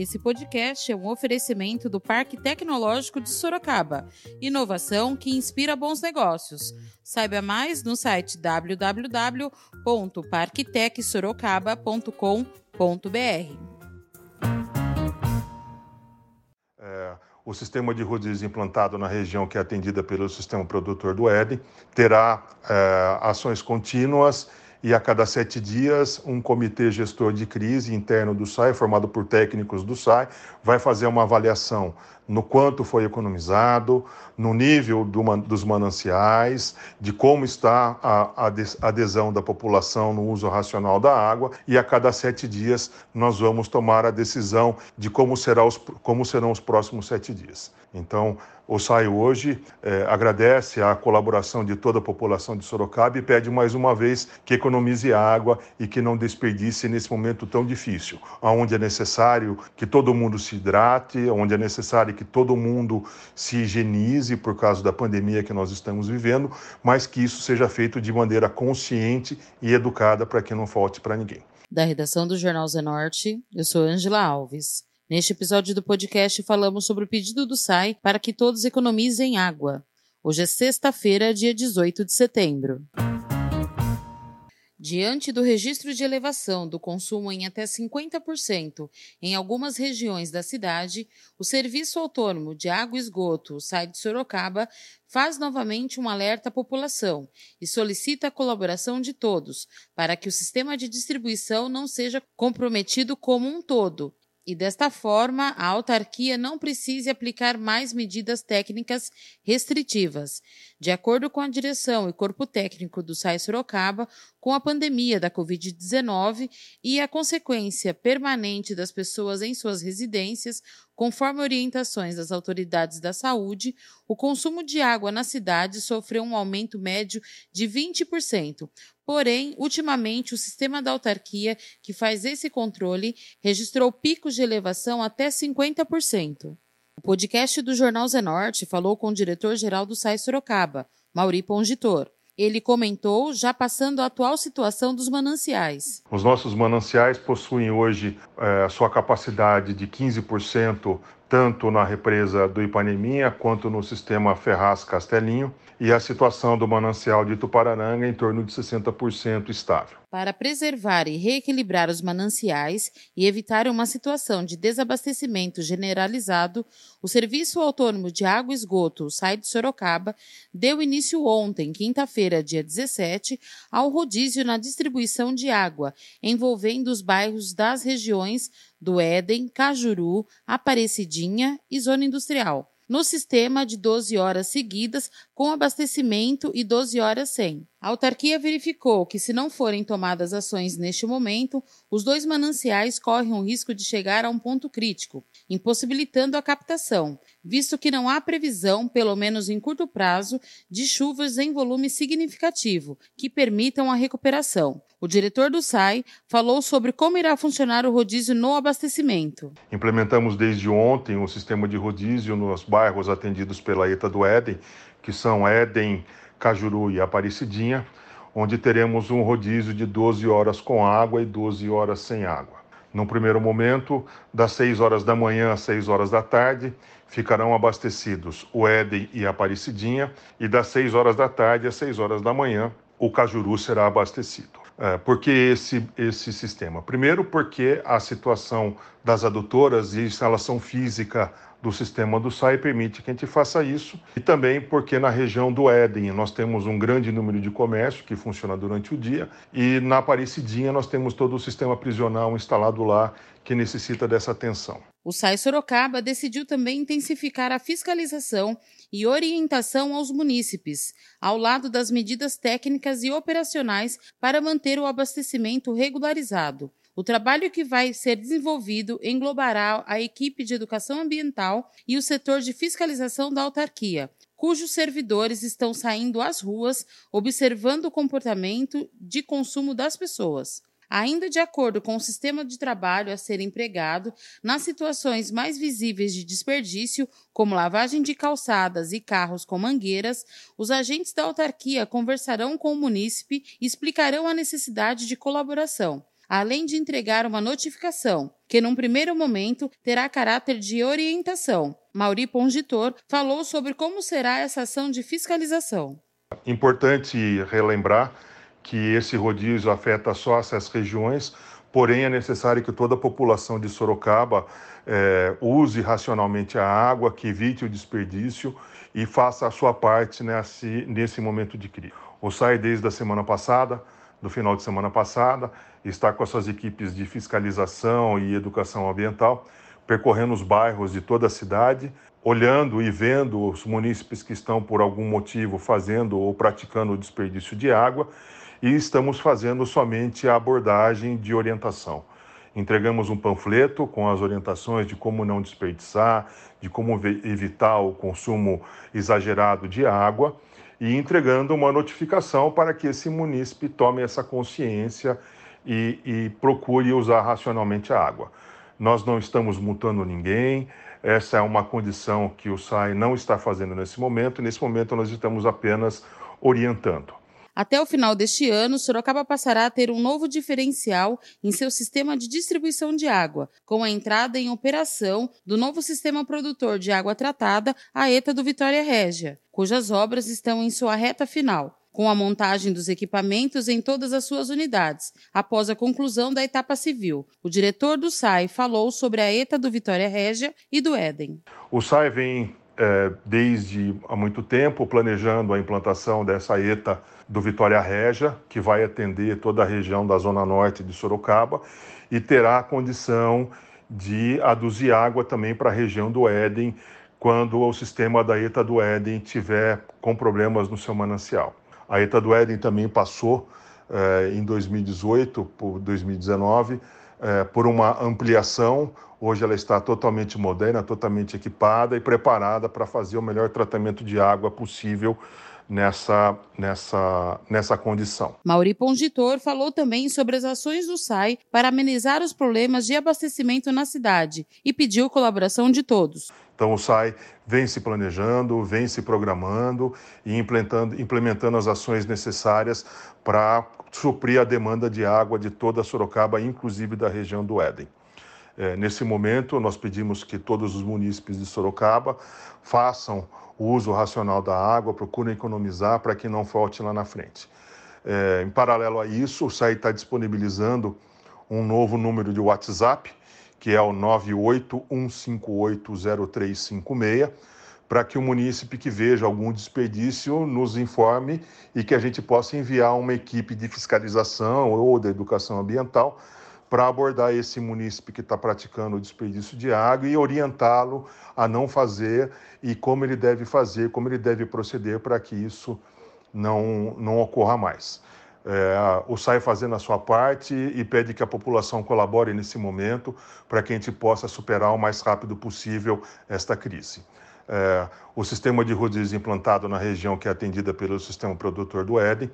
Esse podcast é um oferecimento do Parque Tecnológico de Sorocaba. Inovação que inspira bons negócios. Saiba mais no site www.parktecsorocaba.com.br. É, o sistema de rodízio implantado na região que é atendida pelo sistema produtor do Éden terá é, ações contínuas e a cada sete dias um comitê gestor de crise interno do SAI, formado por técnicos do SAI, vai fazer uma avaliação no quanto foi economizado, no nível do, dos mananciais, de como está a, adesão da população no uso racional da água, e a cada sete dias nós vamos tomar a decisão de como, será os, como serão os próximos sete dias. Então, o SAI hoje é, agradece a colaboração de toda a população de Sorocaba e pede mais uma vez que economize água e que não desperdice nesse momento tão difícil, onde é necessário que todo mundo se hidrate, onde é necessário que todo mundo se higienize por causa da pandemia que nós estamos vivendo, mas que isso seja feito de maneira consciente e educada para que não falte para ninguém. Da redação do Jornal Zenorte, eu sou Angela Alves. Neste episódio do podcast falamos sobre o pedido do SAI para que todos economizem água. Hoje é sexta-feira, dia 18 de setembro. Diante do registro de elevação do consumo em até 50% em algumas regiões da cidade, o Serviço Autônomo de Água e Esgoto, o SAI de Sorocaba, faz novamente um alerta à população e solicita a colaboração de todos para que o sistema de distribuição não seja comprometido como um todo e desta forma a autarquia não precise aplicar mais medidas técnicas restritivas. De acordo com a direção e corpo técnico do SAI Sorocaba, com a pandemia da Covid-19 e a consequência permanente das pessoas em suas residências, conforme orientações das autoridades da saúde, o consumo de água na cidade sofreu um aumento médio de 20%, Porém, ultimamente, o sistema da autarquia que faz esse controle registrou picos de elevação até 50%. O podcast do Jornal Zenorte falou com o diretor-geral do SAI Sorocaba, Mauri Pongitor. Ele comentou, já passando a atual situação dos mananciais. Os nossos mananciais possuem hoje é, a sua capacidade de 15% tanto na represa do Ipaneminha quanto no sistema Ferraz Castelinho, e a situação do manancial de Tuparananga em torno de 60% estável. Para preservar e reequilibrar os mananciais e evitar uma situação de desabastecimento generalizado, o Serviço Autônomo de Água e Esgoto, SAI de Sorocaba, deu início ontem, quinta-feira, dia 17, ao rodízio na distribuição de água, envolvendo os bairros das regiões do Éden, Cajuru, Aparecidinha e Zona Industrial, no sistema de 12 horas seguidas com abastecimento e 12 horas sem. A autarquia verificou que, se não forem tomadas ações neste momento, os dois mananciais correm o risco de chegar a um ponto crítico, impossibilitando a captação, visto que não há previsão, pelo menos em curto prazo, de chuvas em volume significativo que permitam a recuperação. O diretor do SAI falou sobre como irá funcionar o rodízio no abastecimento. Implementamos desde ontem o um sistema de rodízio nos bairros atendidos pela ETA do Éden, que são Éden, Cajuru e Aparecidinha, onde teremos um rodízio de 12 horas com água e 12 horas sem água. No primeiro momento, das 6 horas da manhã às 6 horas da tarde, ficarão abastecidos o Éden e a Aparecidinha, e das 6 horas da tarde às 6 horas da manhã, o Cajuru será abastecido. É, por que esse, esse sistema? Primeiro, porque a situação das adutoras e instalação física do sistema do SAI permite que a gente faça isso. E também porque na região do Éden nós temos um grande número de comércio que funciona durante o dia e na Aparecidinha nós temos todo o sistema prisional instalado lá que necessita dessa atenção. O SAI Sorocaba decidiu também intensificar a fiscalização e orientação aos munícipes, ao lado das medidas técnicas e operacionais para manter o abastecimento regularizado. O trabalho que vai ser desenvolvido englobará a equipe de educação ambiental e o setor de fiscalização da autarquia, cujos servidores estão saindo às ruas observando o comportamento de consumo das pessoas. Ainda de acordo com o sistema de trabalho a ser empregado, nas situações mais visíveis de desperdício, como lavagem de calçadas e carros com mangueiras, os agentes da autarquia conversarão com o munícipe e explicarão a necessidade de colaboração. Além de entregar uma notificação, que num primeiro momento terá caráter de orientação. Mauri Pongitor falou sobre como será essa ação de fiscalização. Importante relembrar que esse rodízio afeta só essas regiões, porém é necessário que toda a população de Sorocaba é, use racionalmente a água, que evite o desperdício e faça a sua parte nesse, nesse momento de crise. O SAI, desde a semana passada, do final de semana passada, está com as suas equipes de fiscalização e educação ambiental, percorrendo os bairros de toda a cidade, olhando e vendo os munícipes que estão, por algum motivo, fazendo ou praticando o desperdício de água, e estamos fazendo somente a abordagem de orientação. Entregamos um panfleto com as orientações de como não desperdiçar, de como evitar o consumo exagerado de água e entregando uma notificação para que esse munícipe tome essa consciência e, e procure usar racionalmente a água. Nós não estamos multando ninguém, essa é uma condição que o SAI não está fazendo nesse momento, nesse momento nós estamos apenas orientando. Até o final deste ano, Sorocaba passará a ter um novo diferencial em seu sistema de distribuição de água, com a entrada em operação do novo sistema produtor de água tratada, a ETA do Vitória Régia, cujas obras estão em sua reta final com a montagem dos equipamentos em todas as suas unidades, após a conclusão da etapa civil. O diretor do SAI falou sobre a ETA do Vitória Régia e do Éden. O SAI vem é, desde há muito tempo planejando a implantação dessa ETA do Vitória Régia, que vai atender toda a região da Zona Norte de Sorocaba e terá a condição de aduzir água também para a região do Éden, quando o sistema da ETA do Éden tiver com problemas no seu manancial. A ETA do Éden também passou eh, em 2018 por 2019 eh, por uma ampliação Hoje ela está totalmente moderna, totalmente equipada e preparada para fazer o melhor tratamento de água possível nessa, nessa, nessa condição. Mauri Pongitor falou também sobre as ações do SAI para amenizar os problemas de abastecimento na cidade e pediu colaboração de todos. Então o SAI vem se planejando, vem se programando e implementando, implementando as ações necessárias para suprir a demanda de água de toda Sorocaba, inclusive da região do Éden. É, nesse momento, nós pedimos que todos os munícipes de Sorocaba façam o uso racional da água, procurem economizar para que não falte lá na frente. É, em paralelo a isso, o SAI está disponibilizando um novo número de WhatsApp, que é o 981580356, para que o munícipe que veja algum desperdício nos informe e que a gente possa enviar uma equipe de fiscalização ou de educação ambiental para abordar esse munícipe que está praticando o desperdício de água e orientá-lo a não fazer e como ele deve fazer, como ele deve proceder para que isso não, não ocorra mais. É, o SAI fazendo a sua parte e pede que a população colabore nesse momento para que a gente possa superar o mais rápido possível esta crise. É, o sistema de rodízio implantado na região que é atendida pelo sistema produtor do Éden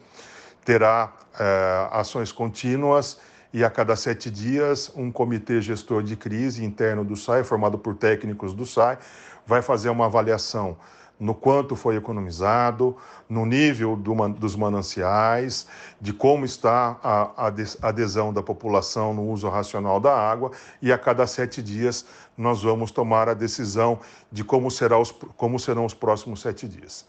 terá é, ações contínuas e a cada sete dias um comitê gestor de crise interno do SAI, formado por técnicos do SAI, vai fazer uma avaliação no quanto foi economizado, no nível do, dos mananciais, de como está a, adesão da população no uso racional da água, e a cada sete dias nós vamos tomar a decisão de como, será os, como serão os próximos sete dias.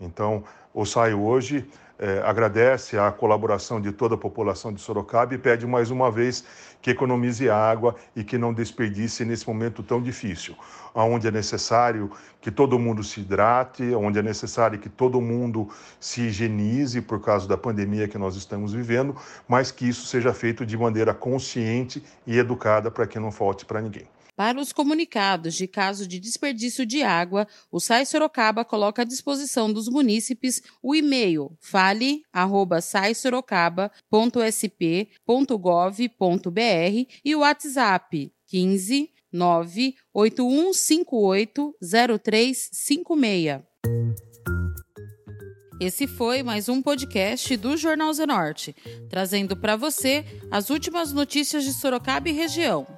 Então, o SAI hoje é, agradece a colaboração de toda a população de Sorocaba e pede mais uma vez que economize água e que não desperdice nesse momento tão difícil, onde é necessário que todo mundo se hidrate, onde é necessário que todo mundo se higienize por causa da pandemia que nós estamos vivendo, mas que isso seja feito de maneira consciente e educada para que não falte para ninguém. Para os comunicados de caso de desperdício de água, o SAI Sorocaba coloca à disposição dos munícipes o e-mail fale@saissorocaba.sp.gov.br e o WhatsApp 15 981580356. Esse foi mais um podcast do Jornal Zenorte, trazendo para você as últimas notícias de Sorocaba e região.